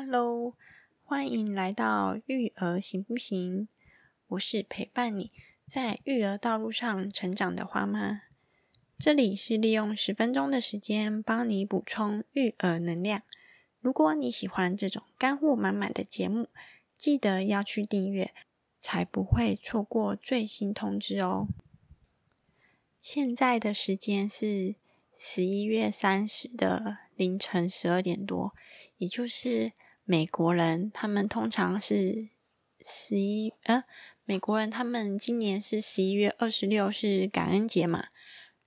Hello，欢迎来到育儿行不行？我是陪伴你在育儿道路上成长的花妈。这里是利用十分钟的时间帮你补充育儿能量。如果你喜欢这种干货满满的节目，记得要去订阅，才不会错过最新通知哦。现在的时间是十一月三十的凌晨十二点多，也就是美国人他们通常是十一呃，美国人他们今年是十一月二十六是感恩节嘛，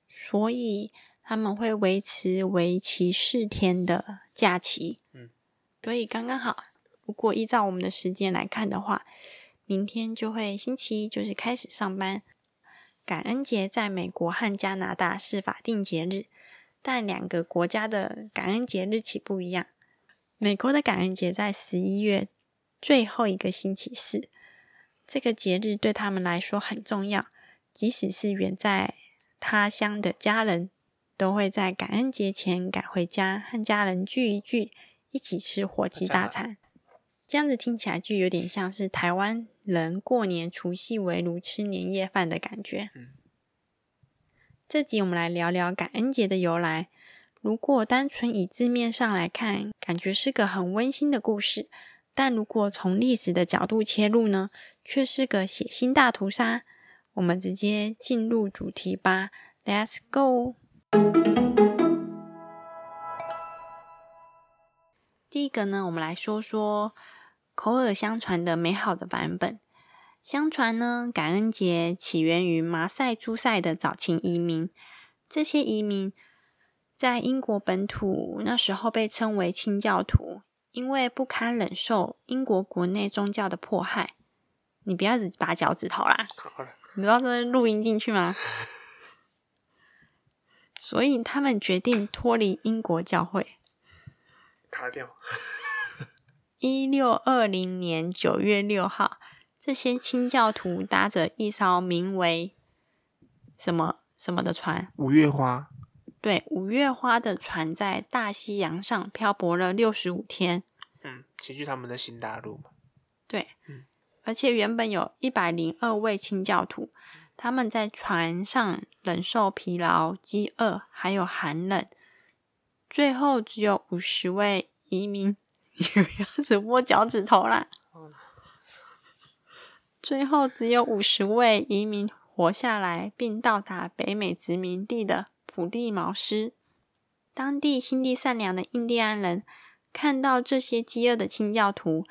所以他们会维持为期四天的假期。嗯，所以刚刚好，如果依照我们的时间来看的话，明天就会星期一就是开始上班。感恩节在美国和加拿大是法定节日，但两个国家的感恩节日期不一样。美国的感恩节在十一月最后一个星期四，这个节日对他们来说很重要。即使是远在他乡的家人，都会在感恩节前赶回家和家人聚一聚，一起吃火鸡大餐。这样子听起来就有点像是台湾。人过年除夕围炉吃年夜饭的感觉。这集我们来聊聊感恩节的由来。如果单纯以字面上来看，感觉是个很温馨的故事；但如果从历史的角度切入呢，却是个血腥大屠杀。我们直接进入主题吧，Let's go。第一个呢，我们来说说。口耳相传的美好的版本。相传呢，感恩节起源于马赛诸塞的早期移民。这些移民在英国本土那时候被称为清教徒，因为不堪忍受英国国内宗教的迫害。你不要只拔脚趾头啦！你知道这录音进去吗？所以他们决定脱离英国教会。卡掉。一六二零年九月六号，这些清教徒搭着一艘名为“什么什么”的船，五月花。对，五月花的船在大西洋上漂泊了六十五天。嗯，前去他们的新大陆嘛。对，嗯，而且原本有一百零二位清教徒，他们在船上忍受疲劳、饥饿还有寒冷，最后只有五十位移民。你不要只摸脚趾头啦！最后只有五十位移民活下来，并到达北美殖民地的普利茅斯。当地心地善良的印第安人看到这些饥饿的清教徒，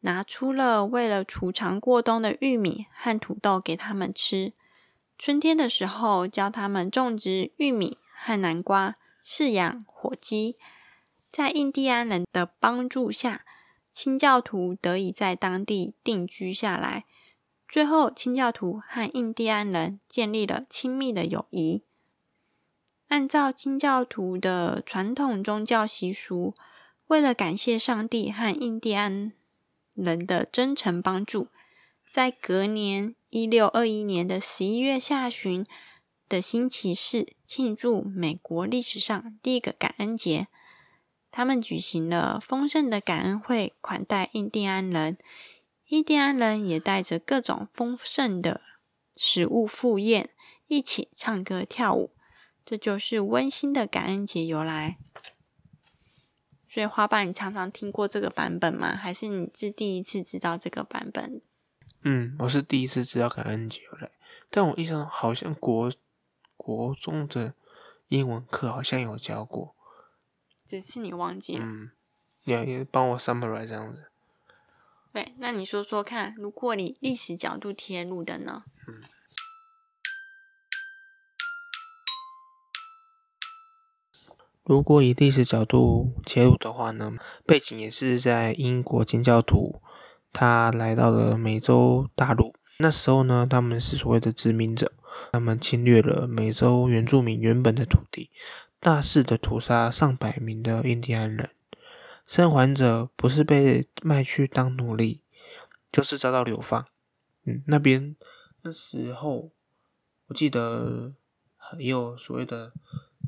拿出了为了储藏过冬的玉米和土豆给他们吃。春天的时候，教他们种植玉米和南瓜，饲养火鸡。在印第安人的帮助下，清教徒得以在当地定居下来。最后，清教徒和印第安人建立了亲密的友谊。按照清教徒的传统宗教习俗，为了感谢上帝和印第安人的真诚帮助，在隔年一六二一年的十一月下旬的星期四，庆祝美国历史上第一个感恩节。他们举行了丰盛的感恩会，款待印第安人。印第安人也带着各种丰盛的食物赴宴，一起唱歌跳舞。这就是温馨的感恩节由来。所以，花爸，你常常听过这个版本吗？还是你是第一次知道这个版本？嗯，我是第一次知道感恩节由来，但我印象好像国国中的英文课好像有教过。只是你忘记了，嗯，你要帮我 summarize 这样子。对，那你说说看，如果你历史角度切入的呢？嗯，如果以历史角度切入的话呢，背景也是在英国清教徒他来到了美洲大陆，那时候呢，他们是所谓的殖民者，他们侵略了美洲原住民原本的土地。大肆的屠杀上百名的印第安人，生还者不是被卖去当奴隶，就是遭到流放。嗯，那边那时候我记得也有所谓的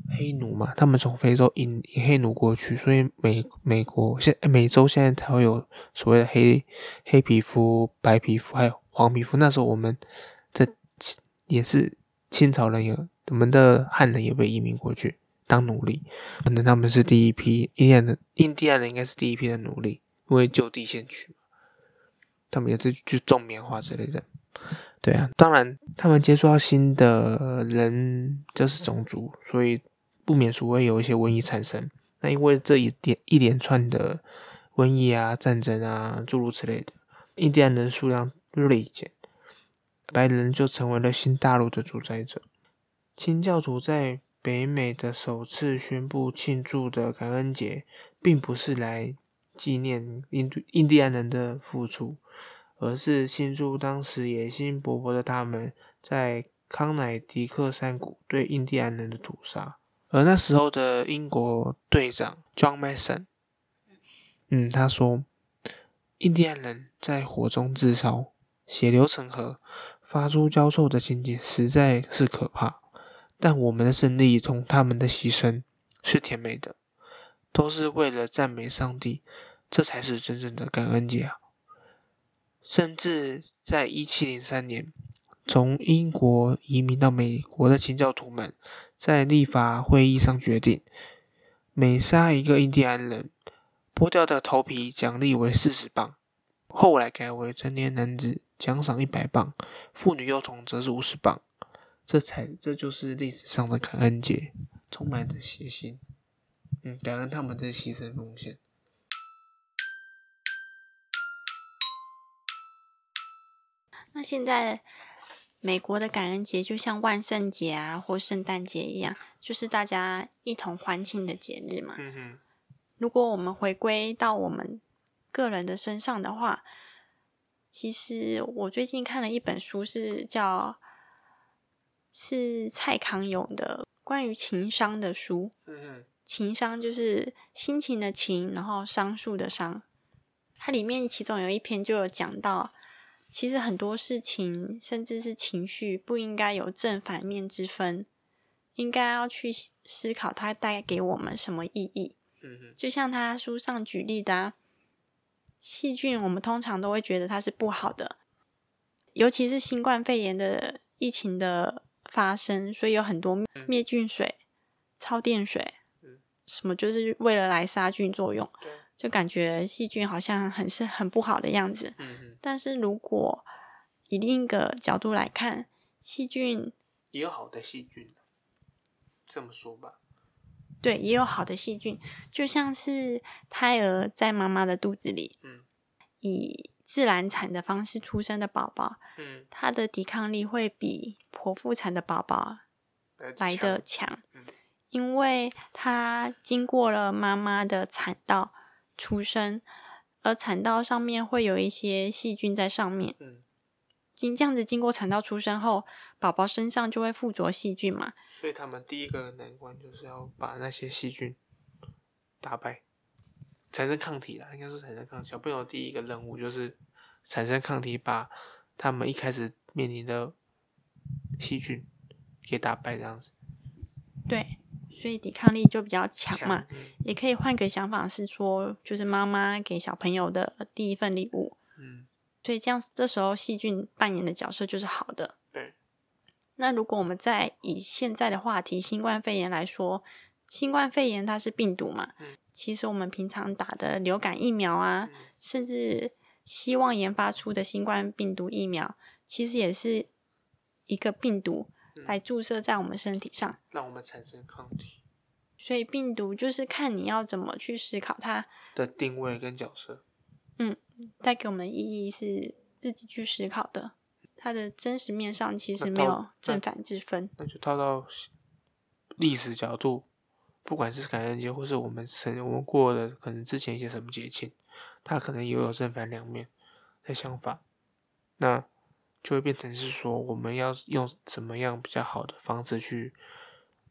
黑奴嘛，他们从非洲引黑奴过去，所以美美国现美洲现在才会有所谓的黑黑皮肤、白皮肤还有黄皮肤。那时候我们的也是清朝人有我们的汉人也被移民过去当奴隶，可能他们是第一批印第安人，印第安人应该是第一批的奴隶，因为就地先取他们也是去种棉花之类的。对啊，当然他们接触到新的人就是种族，所以。不免俗会有一些瘟疫产生。那因为这一点一连串的瘟疫啊、战争啊诸如此类的，印第安人数量锐减，白人就成为了新大陆的主宰者。清教徒在北美的首次宣布庆祝的感恩节，并不是来纪念印印第安人的付出，而是庆祝当时野心勃勃的他们在康乃狄克山谷对印第安人的屠杀。而那时候的英国队长 John Mason，嗯，他说，印第安人在火中自烧，血流成河，发出焦臭的情景实在是可怕。但我们的胜利同他们的牺牲是甜美的，都是为了赞美上帝，这才是真正的感恩节啊！甚至在一七零三年。从英国移民到美国的清教徒们，在立法会议上决定，每杀一个印第安人，剥掉的头皮奖励为四十磅。后来改为成年男子奖赏一百磅，妇女幼童则是五十磅。这才这就是历史上的感恩节，充满着血腥。嗯，感恩他们的牺牲奉献。那现在。美国的感恩节就像万圣节啊，或圣诞节一样，就是大家一同欢庆的节日嘛。嗯哼。如果我们回归到我们个人的身上的话，其实我最近看了一本书，是叫是蔡康永的关于情商的书。嗯哼。情商就是心情的情，然后商数的商。它里面其中有一篇就有讲到。其实很多事情，甚至是情绪，不应该有正反面之分，应该要去思考它带给我们什么意义。嗯就像他书上举例的，细菌，我们通常都会觉得它是不好的，尤其是新冠肺炎的疫情的发生，所以有很多灭菌水、超电水，什么就是为了来杀菌作用。就感觉细菌好像很是很不好的样子，但是如果以另一个角度来看，细菌也有好的细菌，这么说吧，对，也有好的细菌，就像是胎儿在妈妈的肚子里，嗯，以自然产的方式出生的宝宝，嗯，他的抵抗力会比剖腹产的宝宝来的强，因为他经过了妈妈的产道。出生，而产道上面会有一些细菌在上面。嗯，经这样子经过产道出生后，宝宝身上就会附着细菌嘛。所以他们第一个难关就是要把那些细菌打败，产生抗体啦。应该说产生抗体小朋友第一个任务就是产生抗体，把他们一开始面临的细菌给打败，这样子。对。所以抵抗力就比较强嘛，也可以换个想法是说，就是妈妈给小朋友的第一份礼物。嗯，所以这样这时候细菌扮演的角色就是好的。对。那如果我们再以现在的话题新冠肺炎来说，新冠肺炎它是病毒嘛？嗯。其实我们平常打的流感疫苗啊，甚至希望研发出的新冠病毒疫苗，其实也是一个病毒。来注射在我们身体上，让我们产生抗体。所以病毒就是看你要怎么去思考它的定位跟角色。嗯，带给我们的意义是自己去思考的。它的真实面上其实没有正反之分。那就套到历史角度，不管是感恩节，或是我们曾我们过的可能之前一些什么节庆，它可能也有正反两面的想法。那。就会变成是说，我们要用怎么样比较好的方式去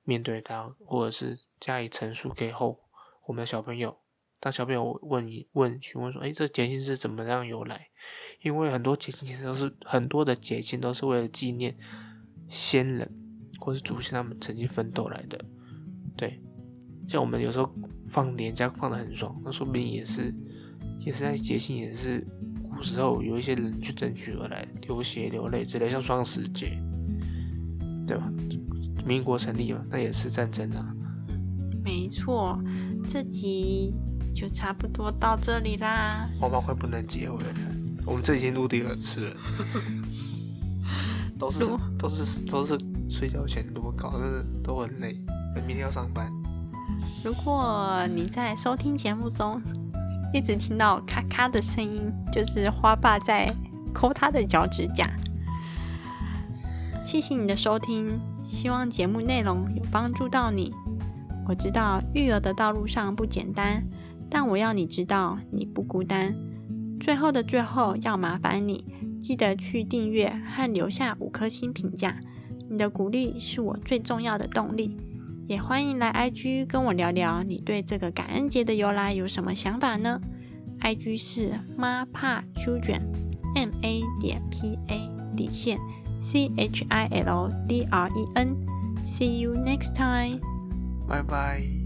面对它，或者是加以陈述给后我们的小朋友。当小朋友问你问询问说：“哎，这节庆是怎么样由来？”因为很多节庆其实都是很多的节庆都是为了纪念先人或是祖先他们曾经奋斗来的对，像我们有时候放年假放的很爽，那说不定也是也是在节庆，也是古时候有一些人去争取而来，流血流泪之类，像双十节，对吧？民国成立嘛，那也是战争啊。没错，这集就差不多到这里啦。花妈快不能结尾了，我们这已经录第二次了，都是都是都是睡觉前录，搞得都很累，明天要上班。如果你在收听节目中一直听到咔咔的声音，就是花爸在抠他的脚趾甲。谢谢你的收听，希望节目内容有帮助到你。我知道育儿的道路上不简单，但我要你知道你不孤单。最后的最后，要麻烦你记得去订阅和留下五颗星评价，你的鼓励是我最重要的动力。也欢迎来 IG 跟我聊聊你对这个感恩节的由来有什么想法呢？IG 是妈怕 children，M A 点 P A 底线 C H I L D R E N。See you next time. 拜拜。